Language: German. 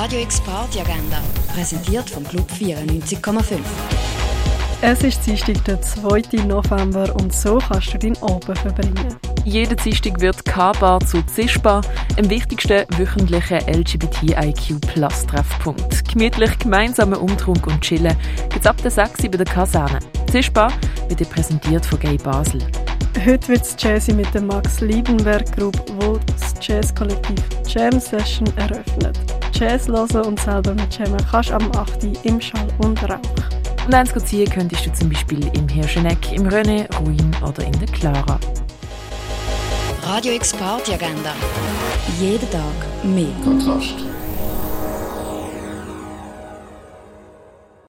Radio X Party Agenda, präsentiert vom Club 94,5. Es ist Dienstag, der 2. November und so kannst du deinen Abend verbringen. Jeden Dienstag wird K-Bar zu Zischbar, dem wichtigsten wöchentlichen LGBTIQ-Plus-Treffpunkt. Gemütlich gemeinsamen Umtrunk und Chillen gibt's ab der 6 bei der Kaserne. Zischbar wird dir präsentiert von Gay Basel. Heute wird es Jazzy mit der Max Liebenberg Group, wo das Jazz-Kollektiv Jam Session eröffnet. Jazz hören und selber mit Jammen kannst du am 8. im Schall und Rauch. Und eins ziehen könntest du zum Beispiel im Hirscheneck, im René, Ruin oder in der Clara. Radio X Party Agenda. Jeden Tag mehr. Kontrast.